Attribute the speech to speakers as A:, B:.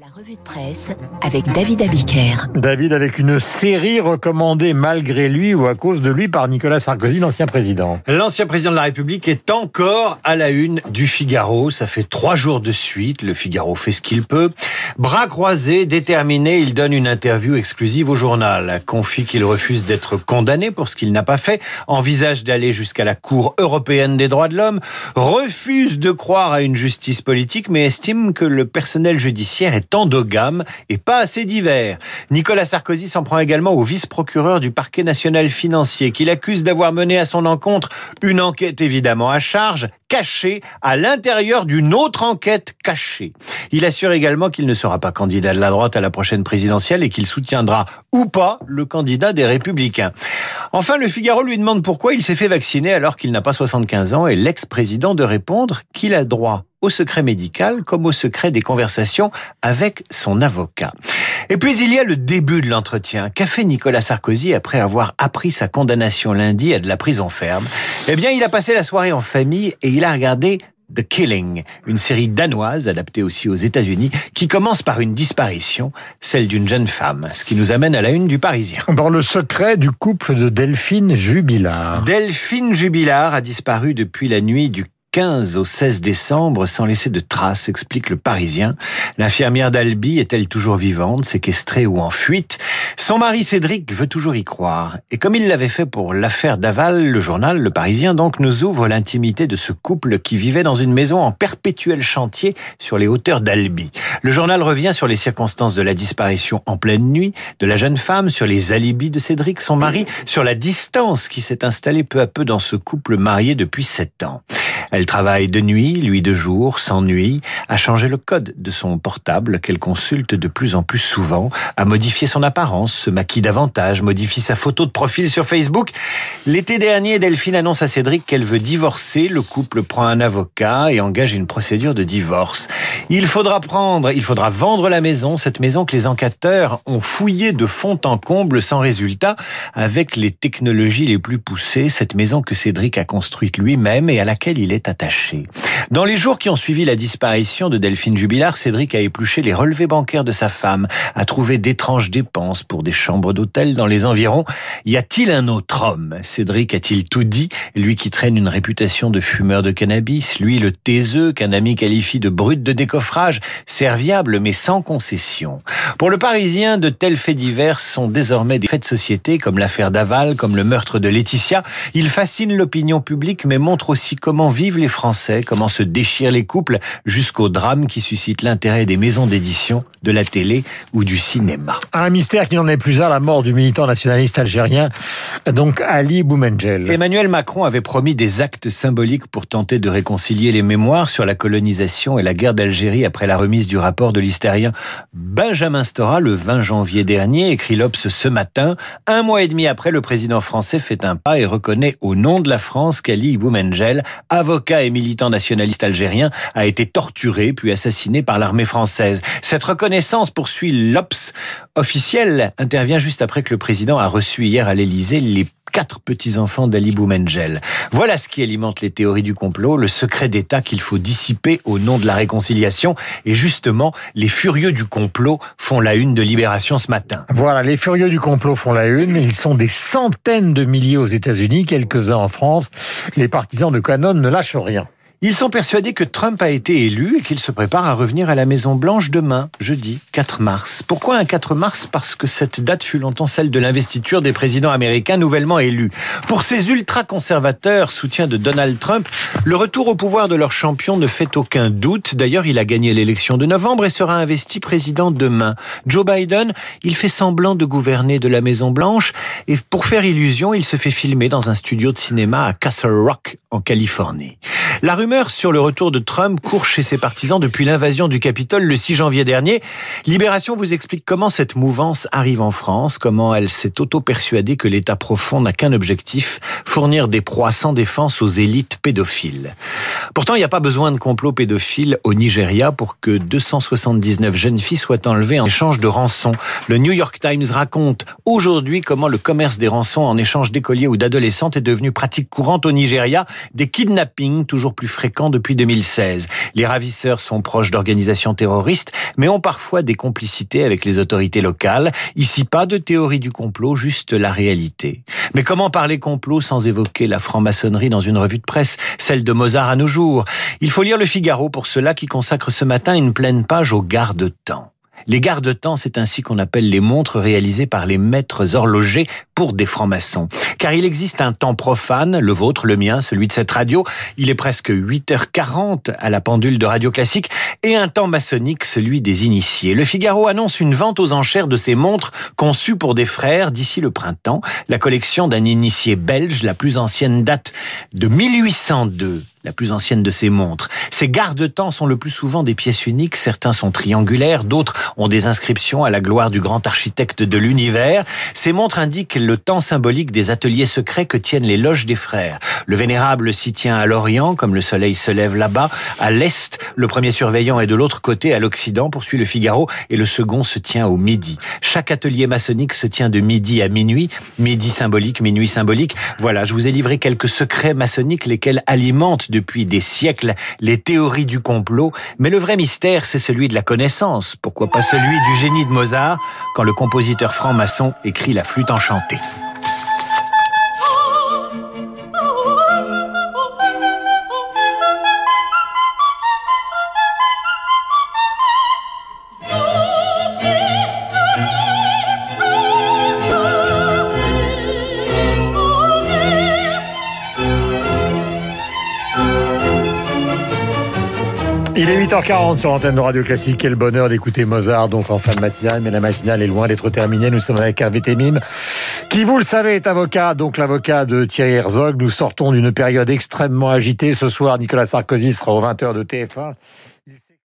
A: La revue de presse avec David Abiker.
B: David avec une série recommandée malgré lui ou à cause de lui par Nicolas Sarkozy, l'ancien président.
C: L'ancien président de la République est encore à la une du Figaro. Ça fait trois jours de suite. Le Figaro fait ce qu'il peut. Bras croisés, déterminé, il donne une interview exclusive au journal. Confie qu'il refuse d'être condamné pour ce qu'il n'a pas fait. Envisage d'aller jusqu'à la Cour européenne des droits de l'homme. Refuse de croire à une justice politique, mais estime que le personnel judiciaire est endogame et pas assez divers. Nicolas Sarkozy s'en prend également au vice-procureur du parquet national financier qu'il accuse d'avoir mené à son encontre une enquête évidemment à charge, cachée à l'intérieur d'une autre enquête cachée. Il assure également qu'il ne sera pas candidat de la droite à la prochaine présidentielle et qu'il soutiendra ou pas le candidat des républicains. Enfin, le Figaro lui demande pourquoi il s'est fait vacciner alors qu'il n'a pas 75 ans et l'ex-président de répondre qu'il a droit au secret médical comme au secret des conversations avec son avocat. Et puis il y a le début de l'entretien. Qu'a fait Nicolas Sarkozy après avoir appris sa condamnation lundi à de la prison ferme? Eh bien, il a passé la soirée en famille et il a regardé The Killing, une série danoise adaptée aussi aux États-Unis qui commence par une disparition, celle d'une jeune femme, ce qui nous amène à la une du Parisien.
B: Dans le secret du couple de Delphine Jubilard.
C: Delphine Jubilard a disparu depuis la nuit du 15 au 16 décembre sans laisser de traces, explique le Parisien. L'infirmière d'Albi est-elle toujours vivante, séquestrée ou en fuite? Son mari Cédric veut toujours y croire. Et comme il l'avait fait pour l'affaire Daval, le journal Le Parisien donc nous ouvre l'intimité de ce couple qui vivait dans une maison en perpétuel chantier sur les hauteurs d'Albi. Le journal revient sur les circonstances de la disparition en pleine nuit de la jeune femme, sur les alibis de Cédric, son mari, sur la distance qui s'est installée peu à peu dans ce couple marié depuis sept ans. Elle travaille de nuit, lui de jour, s'ennuie, a changé le code de son portable qu'elle consulte de plus en plus souvent, a modifié son apparence, se maquille davantage, modifie sa photo de profil sur Facebook. L'été dernier, Delphine annonce à Cédric qu'elle veut divorcer. Le couple prend un avocat et engage une procédure de divorce. Il faudra prendre, il faudra vendre la maison, cette maison que les enquêteurs ont fouillée de fond en comble sans résultat, avec les technologies les plus poussées, cette maison que Cédric a construite lui-même et à laquelle il est attaché. Dans les jours qui ont suivi la disparition de Delphine Jubilard, Cédric a épluché les relevés bancaires de sa femme, a trouvé d'étranges dépenses pour des chambres d'hôtel dans les environs. Y a-t-il un autre homme? Cédric a-t-il tout dit? Lui qui traîne une réputation de fumeur de cannabis, lui le taiseux qu'un ami qualifie de brut de décoffrage, serviable mais sans concession. Pour le Parisien, de tels faits divers sont désormais des faits de société comme l'affaire Daval, comme le meurtre de Laetitia. Ils fascinent l'opinion publique mais montrent aussi comment vivent les Français, comment se déchirent les couples, jusqu'au drame qui suscite l'intérêt des maisons d'édition, de la télé ou du cinéma.
B: Un mystère qui n'en est plus à la mort du militant nationaliste algérien, donc Ali Boumengel.
C: Emmanuel Macron avait promis des actes symboliques pour tenter de réconcilier les mémoires sur la colonisation et la guerre d'Algérie après la remise du rapport de l'hystérien Benjamin Stora le 20 janvier dernier, écrit l'Obs ce matin. Un mois et demi après, le président français fait un pas et reconnaît au nom de la France qu'Ali Boumengel, avocat et militant nationaliste algérien, a été torturé puis assassiné par l'armée française. Cette reconnaissance, poursuit l'Obs officiel, intervient juste après que le président a reçu hier à l'Élysée les quatre petits-enfants d'Ali Boumengel. Voilà ce qui alimente les théories du complot, le secret d'État qu'il faut dissiper au nom de la réconciliation. Et justement, les furieux du complot font la une de Libération ce matin.
B: Voilà, les furieux du complot font la une. Ils sont des centaines de milliers aux États-Unis, quelques-uns en France. Les partisans de Canon ne lâchent rien.
C: Ils sont persuadés que Trump a été élu et qu'il se prépare à revenir à la Maison Blanche demain, jeudi 4 mars. Pourquoi un 4 mars? Parce que cette date fut longtemps celle de l'investiture des présidents américains nouvellement élus. Pour ces ultra-conservateurs, soutiens de Donald Trump, le retour au pouvoir de leur champion ne fait aucun doute. D'ailleurs, il a gagné l'élection de novembre et sera investi président demain. Joe Biden, il fait semblant de gouverner de la Maison Blanche et pour faire illusion, il se fait filmer dans un studio de cinéma à Castle Rock, en Californie. La rumeur sur le retour de Trump court chez ses partisans depuis l'invasion du Capitole le 6 janvier dernier. Libération vous explique comment cette mouvance arrive en France, comment elle s'est auto-persuadée que l'État profond n'a qu'un objectif, fournir des proies sans défense aux élites pédophiles. Pourtant, il n'y a pas besoin de complot pédophile au Nigeria pour que 279 jeunes filles soient enlevées en échange de rançons. Le New York Times raconte aujourd'hui comment le commerce des rançons en échange d'écoliers ou d'adolescentes est devenu pratique courante au Nigeria, des kidnappings toujours plus fréquent depuis 2016. Les ravisseurs sont proches d'organisations terroristes, mais ont parfois des complicités avec les autorités locales. Ici, pas de théorie du complot, juste la réalité. Mais comment parler complot sans évoquer la franc-maçonnerie dans une revue de presse, celle de Mozart à nos jours? Il faut lire le Figaro pour cela qui consacre ce matin une pleine page au garde-temps. Les garde-temps, c'est ainsi qu'on appelle les montres réalisées par les maîtres horlogers pour des francs-maçons. Car il existe un temps profane, le vôtre, le mien, celui de cette radio. Il est presque 8h40 à la pendule de Radio Classique et un temps maçonnique, celui des initiés. Le Figaro annonce une vente aux enchères de ces montres conçues pour des frères d'ici le printemps. La collection d'un initié belge, la plus ancienne date de 1802 la plus ancienne de ces montres. Ces garde-temps sont le plus souvent des pièces uniques, certains sont triangulaires, d'autres ont des inscriptions à la gloire du grand architecte de l'univers. Ces montres indiquent le temps symbolique des ateliers secrets que tiennent les loges des frères. Le vénérable s'y tient à l'Orient, comme le soleil se lève là-bas. À l'Est, le premier surveillant est de l'autre côté, à l'Occident, poursuit le Figaro, et le second se tient au midi. Chaque atelier maçonnique se tient de midi à minuit, midi symbolique, minuit symbolique. Voilà, je vous ai livré quelques secrets maçonniques, lesquels alimentent depuis des siècles les théories du complot, mais le vrai mystère, c'est celui de la connaissance. Pourquoi pas celui du génie de Mozart, quand le compositeur franc-maçon écrit la flûte enchantée.
B: Il est 8h40 sur l'antenne de Radio Classique. Quel bonheur d'écouter Mozart, donc en fin de matinale. Mais la matinale est loin d'être terminée. Nous sommes avec Hervé Temim, qui, vous le savez, est avocat, donc l'avocat de Thierry Herzog. Nous sortons d'une période extrêmement agitée. Ce soir, Nicolas Sarkozy sera aux 20h de TF1.